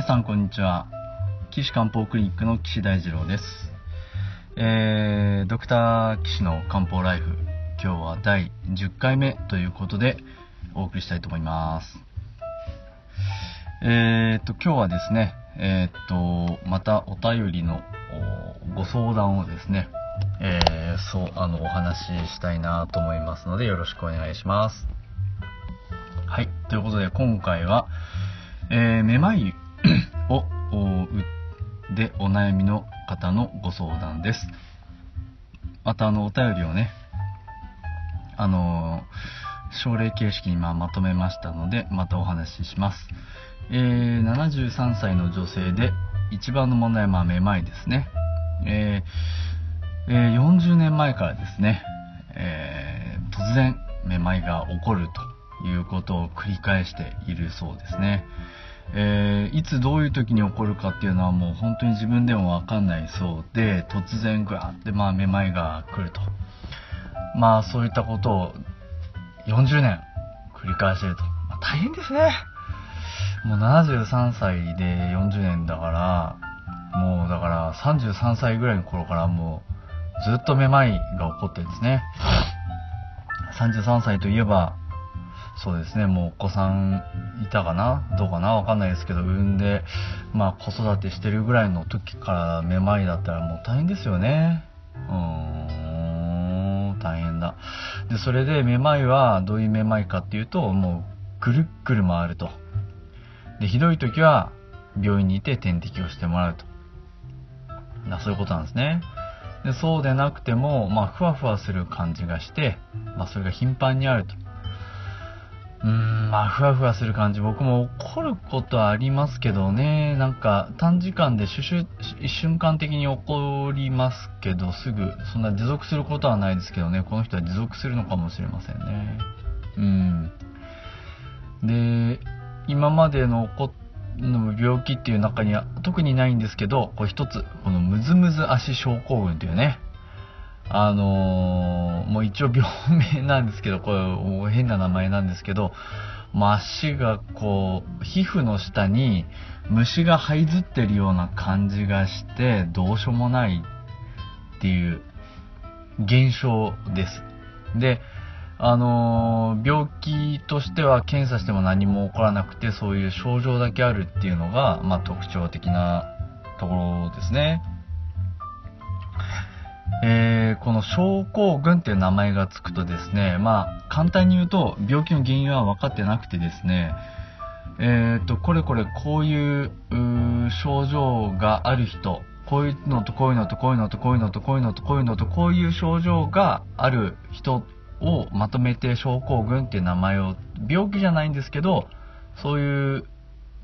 皆さんこんにちは。岸漢方クリニックの岸大二郎です。えー、ドクター岸の漢方ライフ、今日は第10回目ということでお送りしたいと思います。えーと、今日はですね、えーと、またお便りのご相談をですね、えー、そう、あの、お話ししたいなと思いますので、よろしくお願いします。はい。ということで、今回は、えー、めまいを、でお悩みの方のご相談です。また、あの、お便りをね、あの症例形式にままとめましたので、またお話しします。えー、73歳の女性で、一番の問題は、めまいですね。えー、えー、40年前からですね、え、突然、めまいが起こるということを繰り返しているそうですね。えー、いつどういう時に起こるかっていうのはもう本当に自分でもわかんないそうで、突然グワーってまあめまいが来ると。まあそういったことを40年繰り返してると。まあ、大変ですね。もう73歳で40年だから、もうだから33歳ぐらいの頃からもうずっとめまいが起こってるんですね。33歳といえば、そうですね、もうお子さんいたかな？どうかな？わかんないですけど、産んで、まあ子育てしてるぐらいの時からめまいだったらもう大変ですよね。うん、大変だ。で、それでめまいはどういうめまいかっていうと、もうぐるっぐる回ると。で、ひどい時は病院にいて点滴をしてもらうと。そういうことなんですね。でそうでなくても、まあ、ふわふわする感じがして、まあ、それが頻繁にあると。うーん、まあ、ふわふわする感じ、僕も怒ることはありますけどね、なんか、短時間でシュシュ、一瞬間的に起こりますけど、すぐ、そんな持続することはないですけどね、この人は持続するのかもしれませんね。うん。で、今までの起この病気っていう中には特にないんですけど、これ一つ、このムズムズ足症候群というね、あのー、もう一応病名なんですけど、これ変な名前なんですけど、もう足がこう、皮膚の下に虫が這いずってるような感じがして、どうしようもないっていう現象です。で、あのー、病気としては検査しても何も起こらなくて、そういう症状だけあるっていうのが、まあ、特徴的なところですね。えー、この症候群っていう名前がつくとですね、まあ、簡単に言うと、病気の原因は分かってなくてですね、えっ、ー、と、これこれこういう症状がある人、こういうのとこういうのとこういうのとこういうのとこういうのとこういうのとこういう症状がある人をまとめて症候群っていう名前を、病気じゃないんですけど、そういう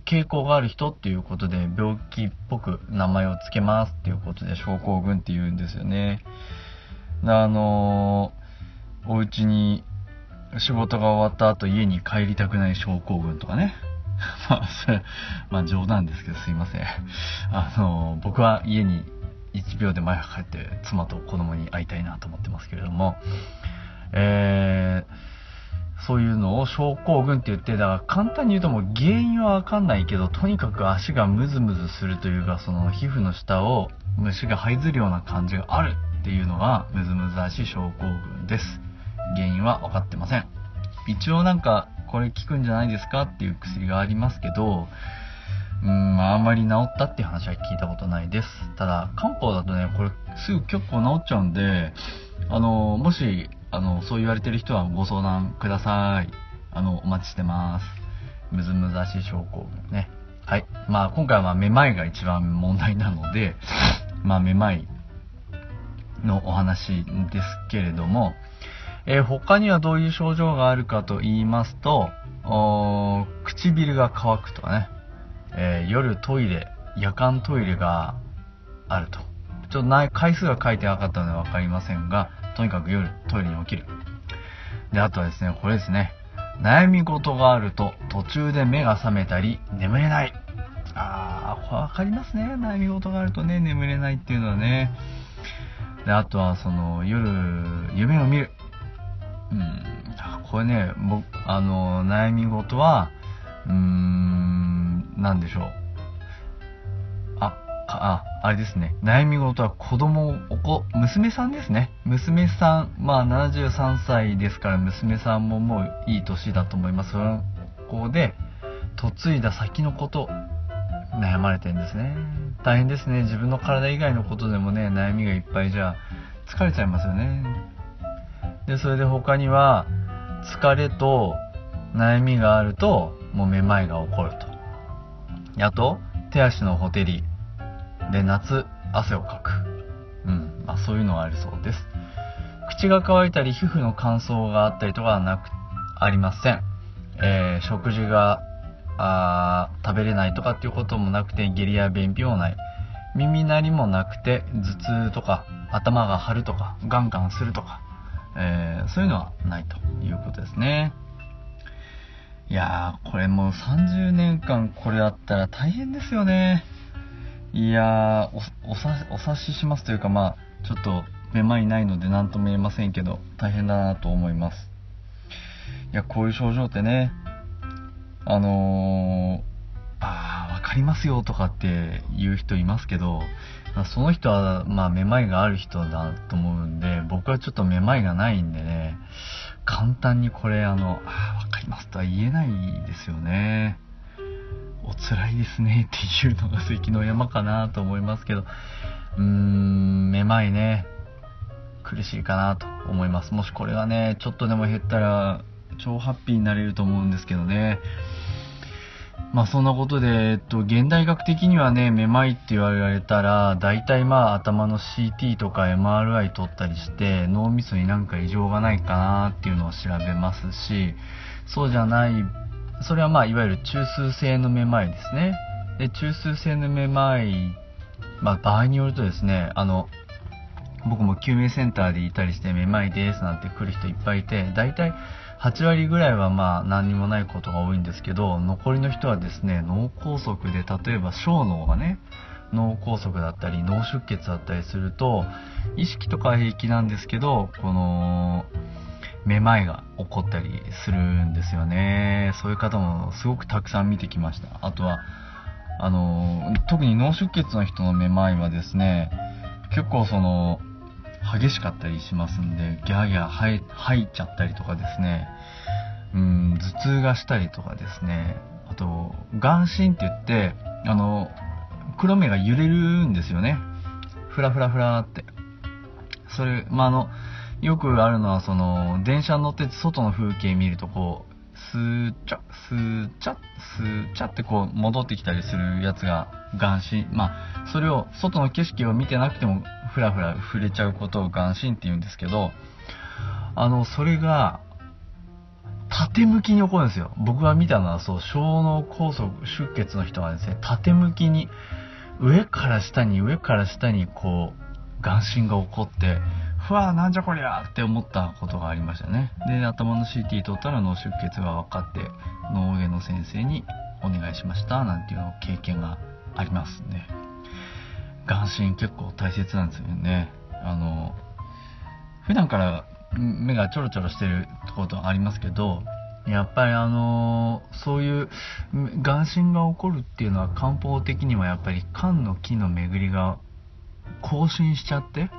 傾向がある人っていうことで病気っぽく名前を付けますっていうことで症候群って言うんですよね。あのー、お家に仕事が終わった後家に帰りたくない症候群とかね。まあ、それ、まあ冗談ですけどすいません。あのー、僕は家に1秒で前帰って妻と子供に会いたいなと思ってますけれども、えー、そういうのを症候群って言って、だから簡単に言うともう原因はわかんないけど、とにかく足がムズムズするというか、その皮膚の下を虫が這いずるような感じがあるっていうのがムズムズ足症候群です。原因は分かってません。一応なんか、これ効くんじゃないですかっていう薬がありますけど、うん、あんまり治ったっていう話は聞いたことないです。ただ、漢方だとね、これすぐ結構治っちゃうんで、あの、もしあの、そう言われてる人はご相談ください。あの、お待ちしてます。むずむずし症候群ね。はい。まあ、今回は、めまいが一番問題なので、まあ、めまいのお話ですけれども、えー、他にはどういう症状があるかと言いますと、唇が乾くとかね、えー、夜トイレ、夜間トイレがあると。ちょっと回数が書いてなかったのでわかりませんが、とにかく夜トイレに起きる。で、あとはですね、これですね。悩み事があると途中で目が覚めたり眠れない。あー、わかりますね。悩み事があるとね、眠れないっていうのはね。で、あとはその夜、夢を見る。うん、これね、僕、あの、悩み事は、うーん、なんでしょう。あ、あれですね。悩み事は子供、お子、娘さんですね。娘さん、まあ73歳ですから娘さんももういい年だと思います。その子で、嫁いだ先のこと、悩まれてんですね。大変ですね。自分の体以外のことでもね、悩みがいっぱいじゃ疲れちゃいますよね。で、それで他には、疲れと悩みがあると、もうめまいが起こると。あと、手足のほてり。で、夏、汗をかく。うん。まあ、そういうのがあるそうです。口が乾いたり、皮膚の乾燥があったりとかはなく、ありません。えー、食事が、あ食べれないとかっていうこともなくて、下痢や便秘もない。耳鳴りもなくて、頭痛とか、頭が張るとか、ガンガンするとか、えー、そういうのはないということですね。いやー、これもう30年間これあったら大変ですよね。いや、お、おさ、お察ししますというか、まあ、ちょっと、めまいないので何とも言えませんけど、大変だなと思います。いや、こういう症状ってね、あのー、あー、わかりますよとかって言う人いますけど、その人は、まあ、めまいがある人だと思うんで、僕はちょっとめまいがないんでね、簡単にこれあの、あわかりますとは言えないですよね。お辛いですねっていうのが関の山かなと思いますけど、うーん、めまいね、苦しいかなと思います。もしこれがね、ちょっとでも減ったら、超ハッピーになれると思うんですけどね。まあそんなことで、えっと、現代学的にはね、めまいって言われたら、大体まあ頭の CT とか MRI 取ったりして、脳みそになんか異常がないかなっていうのを調べますし、そうじゃない、それはまあいわゆる中枢性のめまいですね。で、中枢性のめまい、まあ場合によるとですね、あの、僕も救命センターでいたりして、めまいですなんて来る人いっぱいいて、大体8割ぐらいはまあ何にもないことが多いんですけど、残りの人はですね、脳梗塞で例えば小脳がね、脳梗塞だったり脳出血だったりすると、意識とか平気なんですけど、この、めまいが起こったりするんですよね。そういう方もすごくたくさん見てきました。あとは、あの、特に脳出血の人のめまいはですね、結構その、激しかったりしますんで、ギャーギャー吐いちゃったりとかですね、うん、頭痛がしたりとかですね、あと、眼振って言って、あの、黒目が揺れるんですよね。ふらふらふらって。それ、ま、あの、よくあるのは、その、電車に乗って外の風景見ると、こう、スーチャ、スーチャ、スーチャってこう戻ってきたりするやつが眼神。まあ、それを外の景色を見てなくてもふらふら触れちゃうことを眼神って言うんですけど、あの、それが、縦向きに起こるんですよ。僕が見たのはそう、小脳梗塞出血の人がですね、縦向きに、上から下に上から下にこう、眼神が起こって、ふわなんじゃこりゃって思ったことがありましたね。で、頭の CT 取ったら脳出血が分かって、脳外の先生にお願いしました、なんていうの経験がありますね。眼神結構大切なんですよね。あの、普段から目がちょろちょろしてることありますけど、やっぱりあのそういう眼神が起こるっていうのは漢方的にはやっぱり肝の木の巡りが更新しちゃって、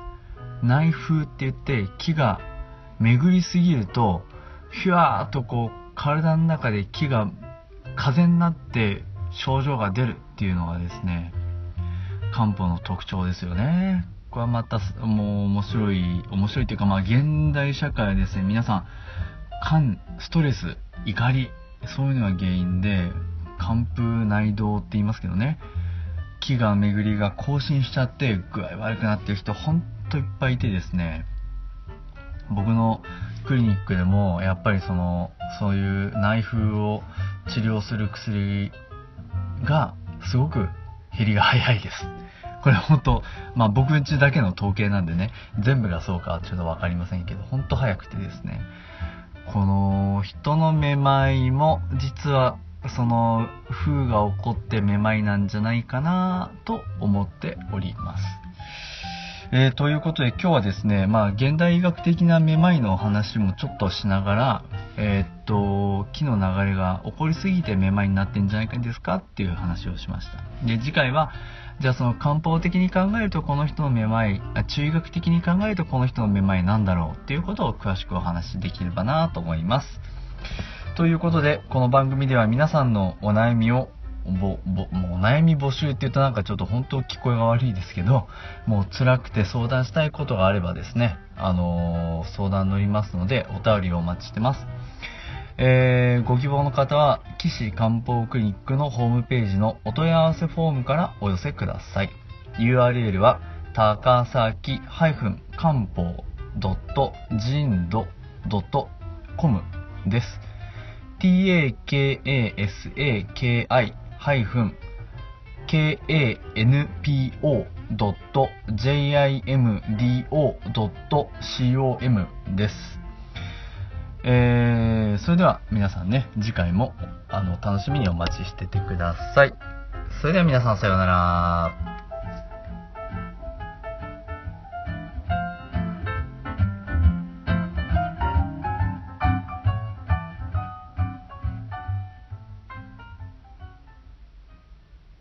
内風って言って木が巡りすぎると、ひゅわーっとこう体の中で木が風になって症状が出るっていうのがですね、漢方の特徴ですよね。これはまたもう面白い、面白いというかまあ現代社会ですね、皆さん、肝、ストレス、怒り、そういうのが原因で、寒風内動って言いますけどね、気が巡りが更新しちゃって具合悪くなってる人ほんといっぱいいてですね、僕のクリニックでもやっぱりその、そういう内風を治療する薬がすごく減りが早いです。これ本当、まあ僕んちだけの統計なんでね、全部がそうかちょっとわかりませんけど、ほんと早くてですね、この人のめまいも実はその風が起こってめまいなんじゃないかなと思っております。えー、ということで今日はですね、まあ現代医学的なめまいの話もちょっとしながら、えー、っと、木の流れが起こりすぎてめまいになってんじゃないかですかっていう話をしました。で、次回はじゃあその漢方的に考えるとこの人のめまい、中医学的に考えるとこの人のめまいなんだろうっていうことを詳しくお話しできればなと思います。ということで、この番組では皆さんのお悩みをぼ、ぼ、もう悩み募集って言うとなんかちょっと本当聞こえが悪いですけど、もう辛くて相談したいことがあればですね、あのー、相談乗りますので、お便りをお待ちしてます。えー、ご希望の方は、岸漢方クリニックのホームページのお問い合わせフォームからお寄せください。URL は、高崎漢方 .jind.com です。takasaki kanpo.jimdo.com です。えー、それでは皆さんね、次回もあの楽しみにお待ちしててください。それでは皆さんさようなら。